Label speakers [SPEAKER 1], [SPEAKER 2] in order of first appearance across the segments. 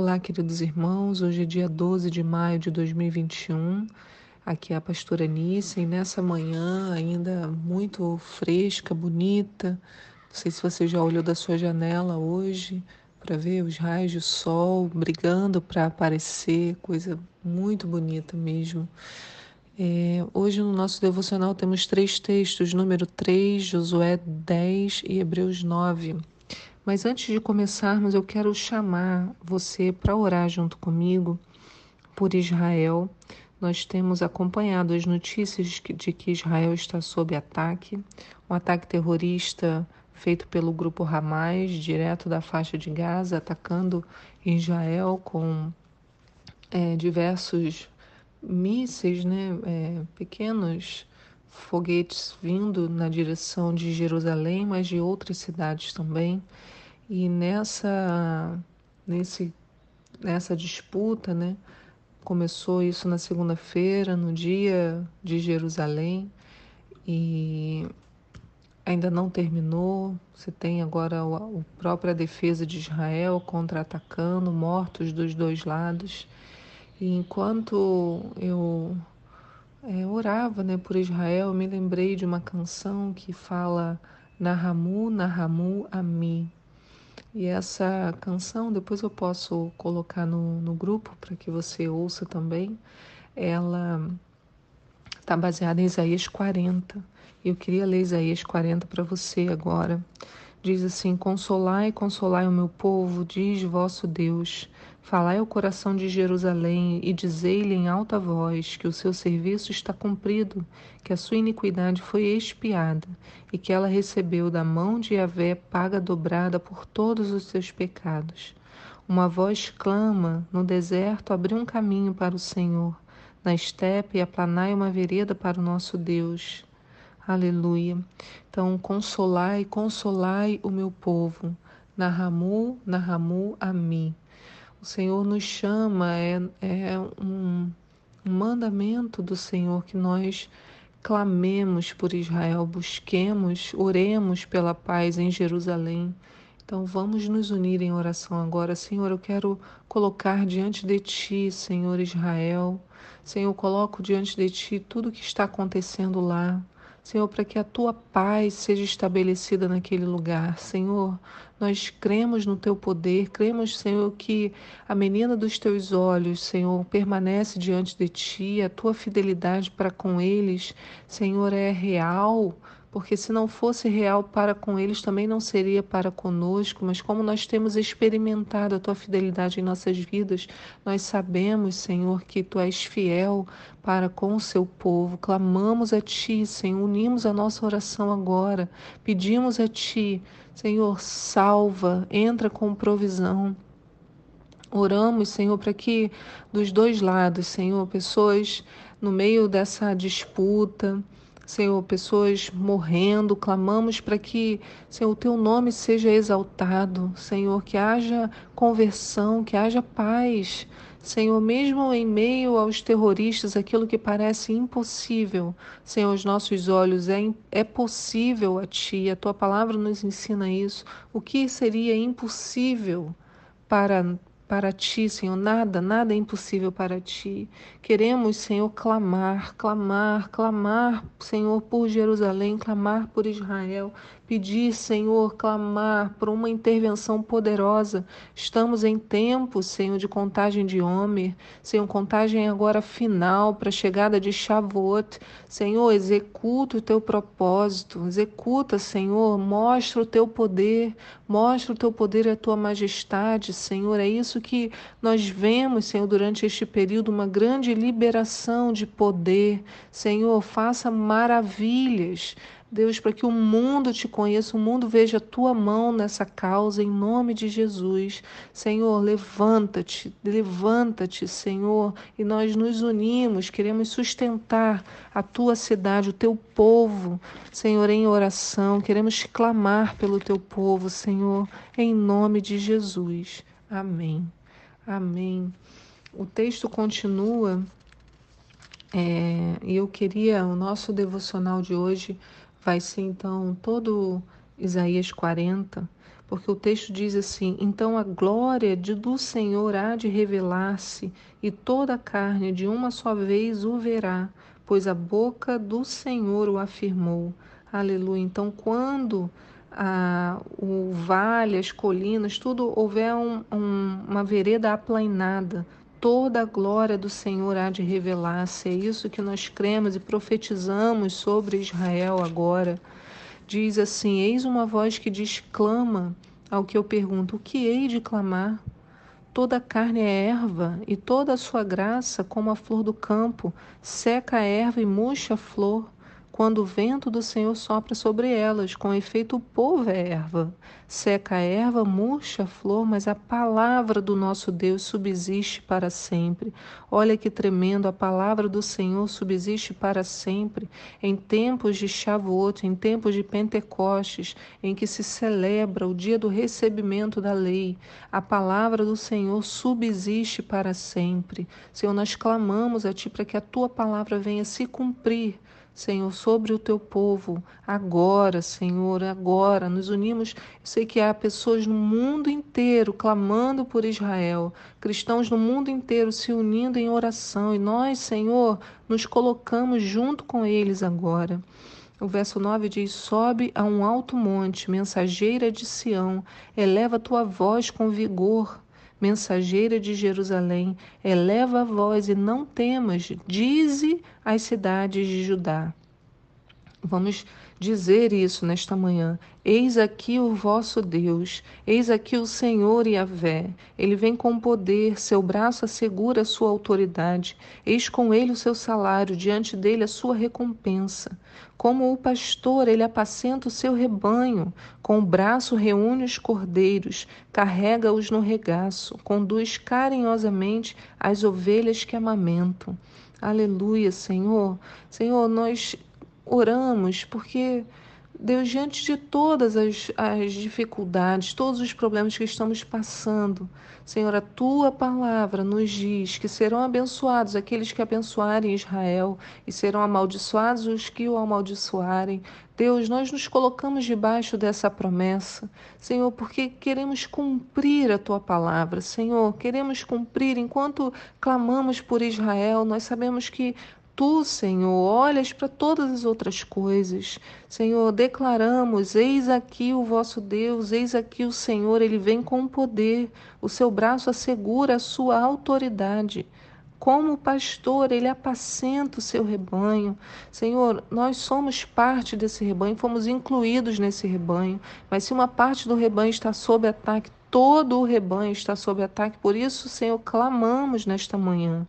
[SPEAKER 1] Olá, queridos irmãos. Hoje é dia 12 de maio de 2021. Aqui é a pastora Nice e nessa manhã ainda muito fresca, bonita. Não sei se você já olhou da sua janela hoje para ver os raios de sol brigando para aparecer, coisa muito bonita mesmo. É, hoje no nosso devocional temos três textos: número 3, Josué 10 e Hebreus 9. Mas antes de começarmos, eu quero chamar você para orar junto comigo por Israel. Nós temos acompanhado as notícias de que Israel está sob ataque, um ataque terrorista feito pelo grupo Hamas, direto da faixa de Gaza, atacando Israel com é, diversos mísseis, né, é, pequenos foguetes vindo na direção de Jerusalém, mas de outras cidades também. E nessa, nesse, nessa disputa, né, começou isso na segunda-feira, no dia de Jerusalém, e ainda não terminou. Você tem agora a própria defesa de Israel contra-atacando, mortos dos dois lados. E enquanto eu é, orava né, por Israel, me lembrei de uma canção que fala Nahamu, Nahamu, Ami. E essa canção, depois eu posso colocar no, no grupo para que você ouça também. Ela está baseada em Isaías 40. Eu queria ler Isaías 40 para você agora. Diz assim: Consolai, consolai o meu povo, diz vosso Deus. Falai ao coração de Jerusalém e dizei-lhe em alta voz que o seu serviço está cumprido, que a sua iniquidade foi expiada e que ela recebeu da mão de Yahvé paga dobrada por todos os seus pecados. Uma voz clama: No deserto abri um caminho para o Senhor, na estepe aplanai uma vereda para o nosso Deus. Aleluia. Então, consolai, consolai o meu povo. Nahamu, Nahamu, Ami. O Senhor nos chama, é, é um, um mandamento do Senhor que nós clamemos por Israel, busquemos, oremos pela paz em Jerusalém. Então vamos nos unir em oração agora. Senhor, eu quero colocar diante de Ti, Senhor Israel. Senhor, coloco diante de Ti tudo o que está acontecendo lá. Senhor, para que a tua paz seja estabelecida naquele lugar. Senhor, nós cremos no teu poder, cremos, Senhor, que a menina dos teus olhos, Senhor, permanece diante de ti, a tua fidelidade para com eles, Senhor, é real porque se não fosse real para com eles, também não seria para conosco, mas como nós temos experimentado a tua fidelidade em nossas vidas, nós sabemos, Senhor, que tu és fiel para com o seu povo. Clamamos a ti, Senhor, unimos a nossa oração agora, pedimos a ti, Senhor, salva, entra com provisão. Oramos, Senhor, para que dos dois lados, Senhor, pessoas no meio dessa disputa, Senhor, pessoas morrendo, clamamos para que, Senhor, o teu nome seja exaltado, Senhor, que haja conversão, que haja paz. Senhor, mesmo em meio aos terroristas, aquilo que parece impossível, Senhor, aos nossos olhos é, é possível a Ti, a Tua palavra nos ensina isso. O que seria impossível para para ti, Senhor. Nada, nada é impossível para ti. Queremos, Senhor, clamar, clamar, clamar, Senhor, por Jerusalém, clamar por Israel, pedir, Senhor, clamar por uma intervenção poderosa. Estamos em tempo, Senhor, de contagem de Homer, Senhor, contagem agora final para a chegada de Shavuot. Senhor, executa o teu propósito, executa, Senhor, mostra o teu poder, mostra o teu poder e a tua majestade, Senhor. É isso que nós vemos, Senhor, durante este período, uma grande liberação de poder. Senhor, faça maravilhas. Deus, para que o mundo te conheça, o mundo veja a tua mão nessa causa, em nome de Jesus. Senhor, levanta-te, levanta-te, Senhor, e nós nos unimos, queremos sustentar a tua cidade, o teu povo, Senhor, em oração, queremos clamar pelo teu povo, Senhor, em nome de Jesus. Amém. Amém. O texto continua é, e eu queria, o nosso devocional de hoje vai ser então todo Isaías 40, porque o texto diz assim: Então a glória de, do Senhor há de revelar-se, e toda a carne de uma só vez o verá, pois a boca do Senhor o afirmou. Aleluia. Então, quando a, o vale, as colinas, tudo houver um, um, uma vereda aplainada, toda a glória do Senhor há de revelar-se. É isso que nós cremos e profetizamos sobre Israel agora diz assim: Eis uma voz que diz: clama. Ao que eu pergunto: O que hei de clamar? Toda a carne é erva, e toda a sua graça, como a flor do campo, seca a erva e murcha a flor quando o vento do Senhor sopra sobre elas, com efeito o povo é erva. Seca a erva, murcha a flor, mas a palavra do nosso Deus subsiste para sempre. Olha que tremendo, a palavra do Senhor subsiste para sempre. Em tempos de Shavuot, em tempos de Pentecostes, em que se celebra o dia do recebimento da lei, a palavra do Senhor subsiste para sempre. Senhor, nós clamamos a Ti para que a Tua palavra venha se cumprir Senhor, sobre o teu povo, agora, Senhor, agora. Nos unimos. Eu sei que há pessoas no mundo inteiro clamando por Israel, cristãos no mundo inteiro se unindo em oração, e nós, Senhor, nos colocamos junto com eles agora. O verso 9 diz: Sobe a um alto monte, mensageira de Sião, eleva tua voz com vigor mensageira de Jerusalém, eleva a voz e não temas, dize às cidades de Judá. Vamos dizer isso nesta manhã. Eis aqui o vosso Deus, eis aqui o Senhor e a Vé. Ele vem com poder, seu braço assegura a sua autoridade. Eis com ele o seu salário, diante dele a sua recompensa. Como o pastor, ele apacenta o seu rebanho, com o braço reúne os cordeiros, carrega-os no regaço, conduz carinhosamente as ovelhas que amamentam. Aleluia, Senhor. Senhor, nós oramos porque, Deus, diante de todas as, as dificuldades, todos os problemas que estamos passando, Senhor, a tua palavra nos diz que serão abençoados aqueles que abençoarem Israel e serão amaldiçoados os que o amaldiçoarem. Deus, nós nos colocamos debaixo dessa promessa, Senhor, porque queremos cumprir a tua palavra, Senhor, queremos cumprir enquanto clamamos por Israel, nós sabemos que tu, Senhor, olhas para todas as outras coisas. Senhor, declaramos: eis aqui o vosso Deus, eis aqui o Senhor, ele vem com poder, o seu braço assegura a sua autoridade. Como pastor, ele apacenta o seu rebanho. Senhor, nós somos parte desse rebanho, fomos incluídos nesse rebanho, mas se uma parte do rebanho está sob ataque, todo o rebanho está sob ataque. Por isso, Senhor, clamamos nesta manhã.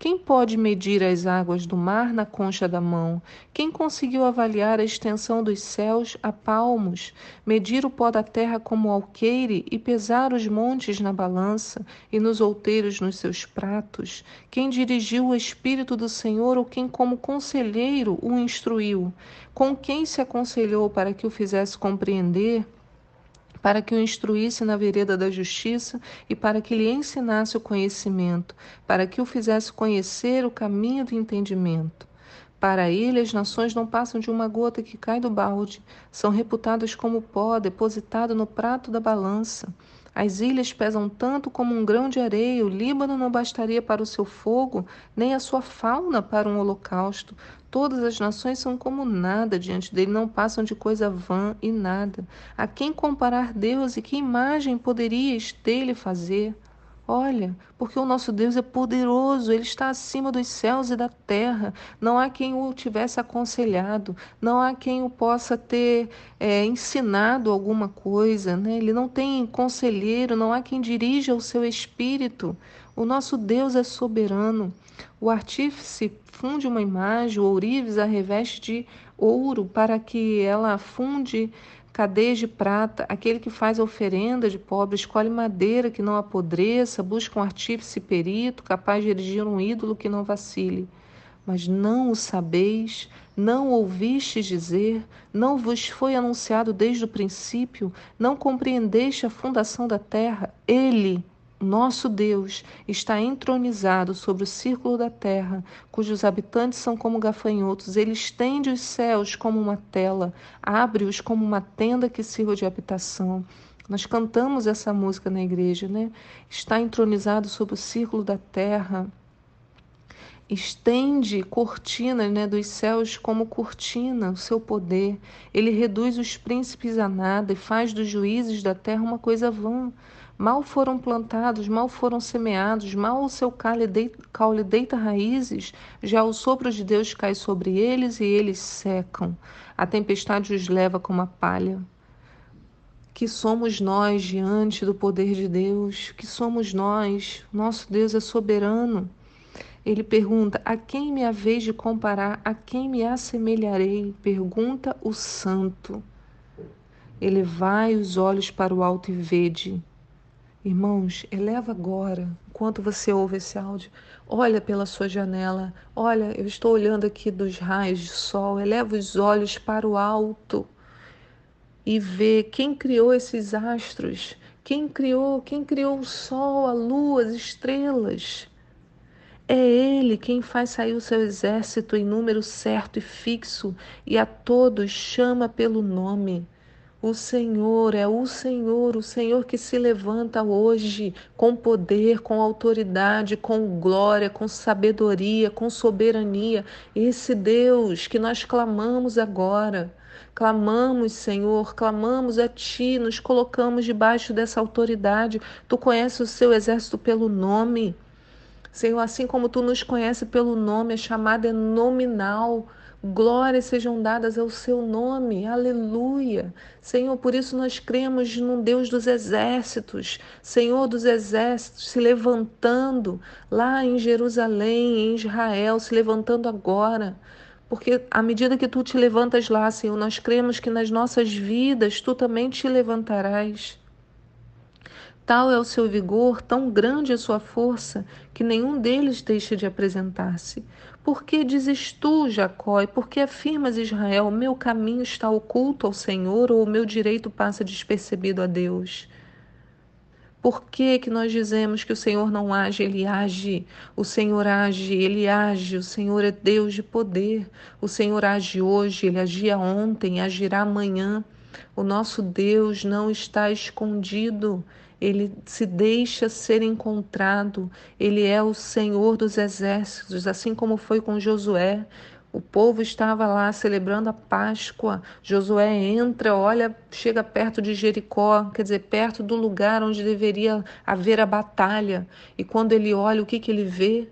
[SPEAKER 1] Quem pode medir as águas do mar na concha da mão? Quem conseguiu avaliar a extensão dos céus a palmos, medir o pó da terra como alqueire e pesar os montes na balança e nos outeiros nos seus pratos? Quem dirigiu o Espírito do Senhor ou quem, como conselheiro, o instruiu? Com quem se aconselhou para que o fizesse compreender? Para que o instruísse na vereda da justiça e para que lhe ensinasse o conhecimento, para que o fizesse conhecer o caminho do entendimento. Para ele, as nações não passam de uma gota que cai do balde, são reputadas como pó depositado no prato da balança. As ilhas pesam tanto como um grão de areia, o Líbano não bastaria para o seu fogo, nem a sua fauna para um holocausto. Todas as nações são como nada diante dele, não passam de coisa vã e nada. A quem comparar Deus e que imagem poderias dele fazer? Olha, porque o nosso Deus é poderoso, ele está acima dos céus e da terra. Não há quem o tivesse aconselhado, não há quem o possa ter é, ensinado alguma coisa. Né? Ele não tem conselheiro, não há quem dirija o seu espírito. O nosso Deus é soberano. O artífice funde uma imagem, o ourives a reveste de ouro para que ela funde cadeias de prata, aquele que faz oferenda de pobre, escolhe madeira que não apodreça, busca um artífice perito, capaz de erigir um ídolo que não vacile. Mas não o sabeis, não ouvistes dizer, não vos foi anunciado desde o princípio, não compreendeste a fundação da terra. Ele, nosso Deus está entronizado sobre o círculo da terra, cujos habitantes são como gafanhotos. Ele estende os céus como uma tela, abre-os como uma tenda que sirva de habitação. Nós cantamos essa música na igreja, né? Está entronizado sobre o círculo da terra. Estende cortinas né, dos céus como cortina, o seu poder. Ele reduz os príncipes a nada e faz dos juízes da terra uma coisa vã. Mal foram plantados, mal foram semeados, mal o seu caule deita, caule deita raízes, já o sopro de Deus cai sobre eles e eles secam. A tempestade os leva como a palha que somos nós diante do poder de Deus, que somos nós. Nosso Deus é soberano. Ele pergunta: A quem me haveis de comparar? A quem me assemelharei? Pergunta o santo. Ele vai os olhos para o alto e vede. Irmãos, eleva agora, enquanto você ouve esse áudio, olha pela sua janela, olha, eu estou olhando aqui dos raios de sol, eleva os olhos para o alto e ver quem criou esses astros, quem criou, quem criou o sol, a lua, as estrelas. É Ele quem faz sair o seu exército em número certo e fixo e a todos chama pelo nome. O Senhor é o Senhor, o Senhor que se levanta hoje com poder, com autoridade, com glória, com sabedoria, com soberania. Esse Deus que nós clamamos agora. Clamamos, Senhor, clamamos a Ti, nos colocamos debaixo dessa autoridade. Tu conheces o seu exército pelo nome. Senhor, assim como Tu nos conheces pelo nome, a chamada é nominal. Glórias sejam dadas ao seu nome, aleluia. Senhor, por isso nós cremos num Deus dos exércitos, Senhor dos exércitos, se levantando lá em Jerusalém, em Israel, se levantando agora porque à medida que tu te levantas lá, Senhor, nós cremos que nas nossas vidas tu também te levantarás. Tal é o seu vigor, tão grande a sua força, que nenhum deles deixa de apresentar-se. Por que dizes tu, Jacó, e por que afirmas, Israel, meu caminho está oculto ao Senhor, ou o meu direito passa despercebido a Deus? Por que, que nós dizemos que o Senhor não age? Ele age. O Senhor age, ele age. O Senhor é Deus de poder. O Senhor age hoje, ele agia ontem, agirá amanhã. O nosso Deus não está escondido. Ele se deixa ser encontrado. Ele é o Senhor dos exércitos, assim como foi com Josué. O povo estava lá celebrando a Páscoa. Josué entra, olha, chega perto de Jericó, quer dizer, perto do lugar onde deveria haver a batalha. E quando ele olha, o que, que ele vê?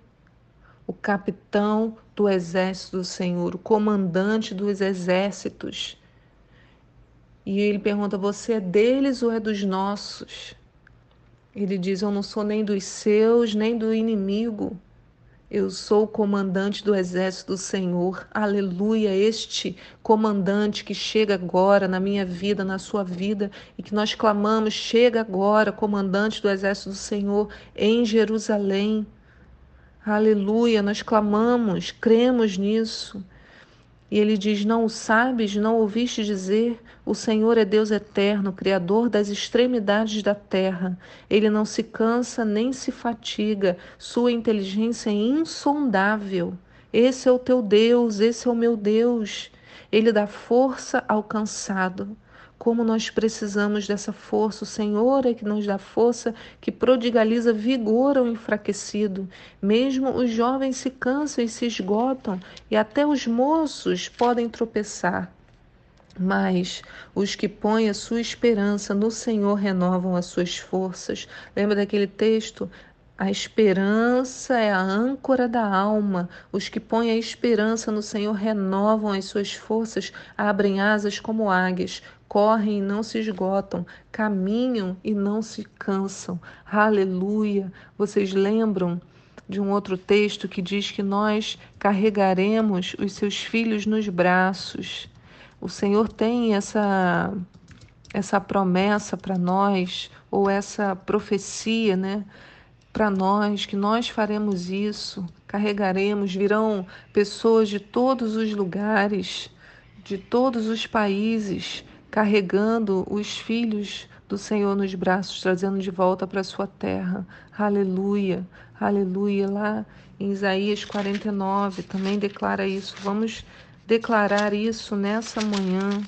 [SPEAKER 1] O capitão do exército do Senhor, o comandante dos exércitos. E ele pergunta: Você é deles ou é dos nossos? Ele diz: Eu não sou nem dos seus, nem do inimigo. Eu sou o comandante do exército do Senhor. Aleluia. Este comandante que chega agora na minha vida, na sua vida, e que nós clamamos: chega agora, comandante do exército do Senhor em Jerusalém. Aleluia. Nós clamamos, cremos nisso. E ele diz: Não o sabes, não ouviste dizer? O Senhor é Deus eterno, Criador das extremidades da terra. Ele não se cansa nem se fatiga, sua inteligência é insondável. Esse é o teu Deus, esse é o meu Deus. Ele dá força ao cansado como nós precisamos dessa força. O Senhor é que nos dá força, que prodigaliza vigor ao enfraquecido. Mesmo os jovens se cansam e se esgotam, e até os moços podem tropeçar. Mas os que põem a sua esperança no Senhor renovam as suas forças. Lembra daquele texto? A esperança é a âncora da alma. Os que põem a esperança no Senhor renovam as suas forças, abrem asas como águias, correm e não se esgotam, caminham e não se cansam. Aleluia! Vocês lembram de um outro texto que diz que nós carregaremos os seus filhos nos braços. O Senhor tem essa essa promessa para nós ou essa profecia, né? Para nós que nós faremos isso, carregaremos, virão pessoas de todos os lugares, de todos os países, carregando os filhos do Senhor nos braços, trazendo de volta para a sua terra. Aleluia, aleluia. Lá em Isaías 49 também declara isso. Vamos declarar isso nessa manhã.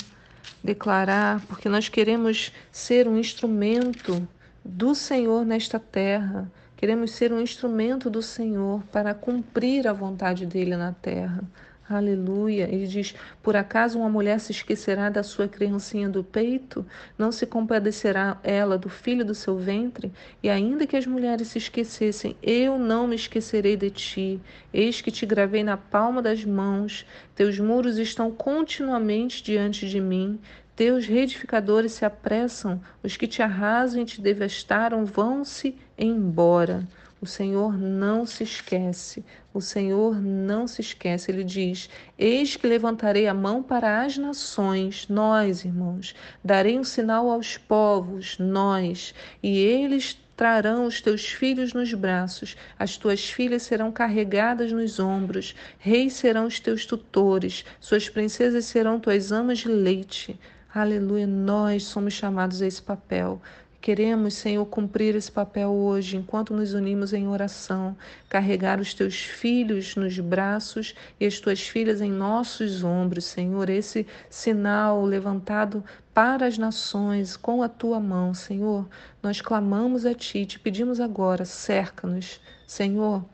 [SPEAKER 1] declarar, porque nós queremos ser um instrumento do Senhor nesta terra. Queremos ser um instrumento do Senhor para cumprir a vontade dele na terra. Aleluia. Ele diz: Por acaso uma mulher se esquecerá da sua criancinha do peito? Não se compadecerá ela do filho do seu ventre? E ainda que as mulheres se esquecessem, eu não me esquecerei de ti. Eis que te gravei na palma das mãos. Teus muros estão continuamente diante de mim. Teus reedificadores se apressam, os que te arrasam e te devastaram vão-se embora. O Senhor não se esquece, o Senhor não se esquece. Ele diz: Eis que levantarei a mão para as nações, nós, irmãos, darei um sinal aos povos, nós, e eles trarão os teus filhos nos braços, as tuas filhas serão carregadas nos ombros, reis serão os teus tutores, suas princesas serão tuas amas de leite. Aleluia, nós somos chamados a esse papel. Queremos, Senhor, cumprir esse papel hoje, enquanto nos unimos em oração, carregar os teus filhos nos braços e as tuas filhas em nossos ombros, Senhor. Esse sinal levantado para as nações com a tua mão, Senhor. Nós clamamos a ti, te pedimos agora, cerca-nos, Senhor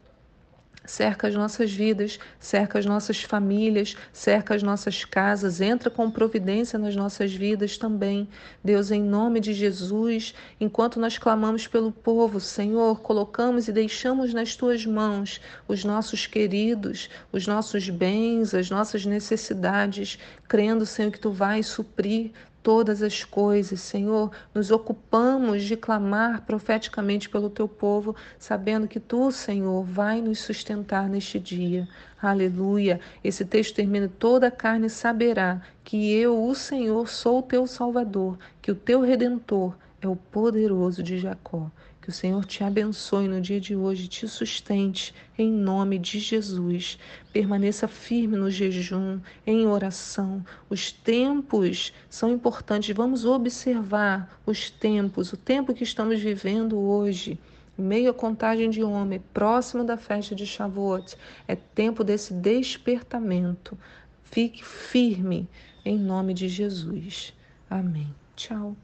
[SPEAKER 1] cerca as nossas vidas, cerca as nossas famílias, cerca as nossas casas, entra com providência nas nossas vidas também. Deus, em nome de Jesus, enquanto nós clamamos pelo povo, Senhor, colocamos e deixamos nas tuas mãos os nossos queridos, os nossos bens, as nossas necessidades, crendo, Senhor, que tu vais suprir todas as coisas, Senhor. Nos ocupamos de clamar profeticamente pelo teu povo, sabendo que tu, Senhor, vai nos sustentar neste dia. Aleluia. Esse texto termina: toda a carne saberá que eu, o Senhor, sou o teu Salvador, que o teu redentor é o poderoso de Jacó. Que o Senhor te abençoe no dia de hoje, te sustente em nome de Jesus. Permaneça firme no jejum, em oração. Os tempos são importantes. Vamos observar os tempos, o tempo que estamos vivendo hoje. Meio à contagem de homem, próximo da festa de Shavuot, é tempo desse despertamento. Fique firme em nome de Jesus. Amém. Tchau.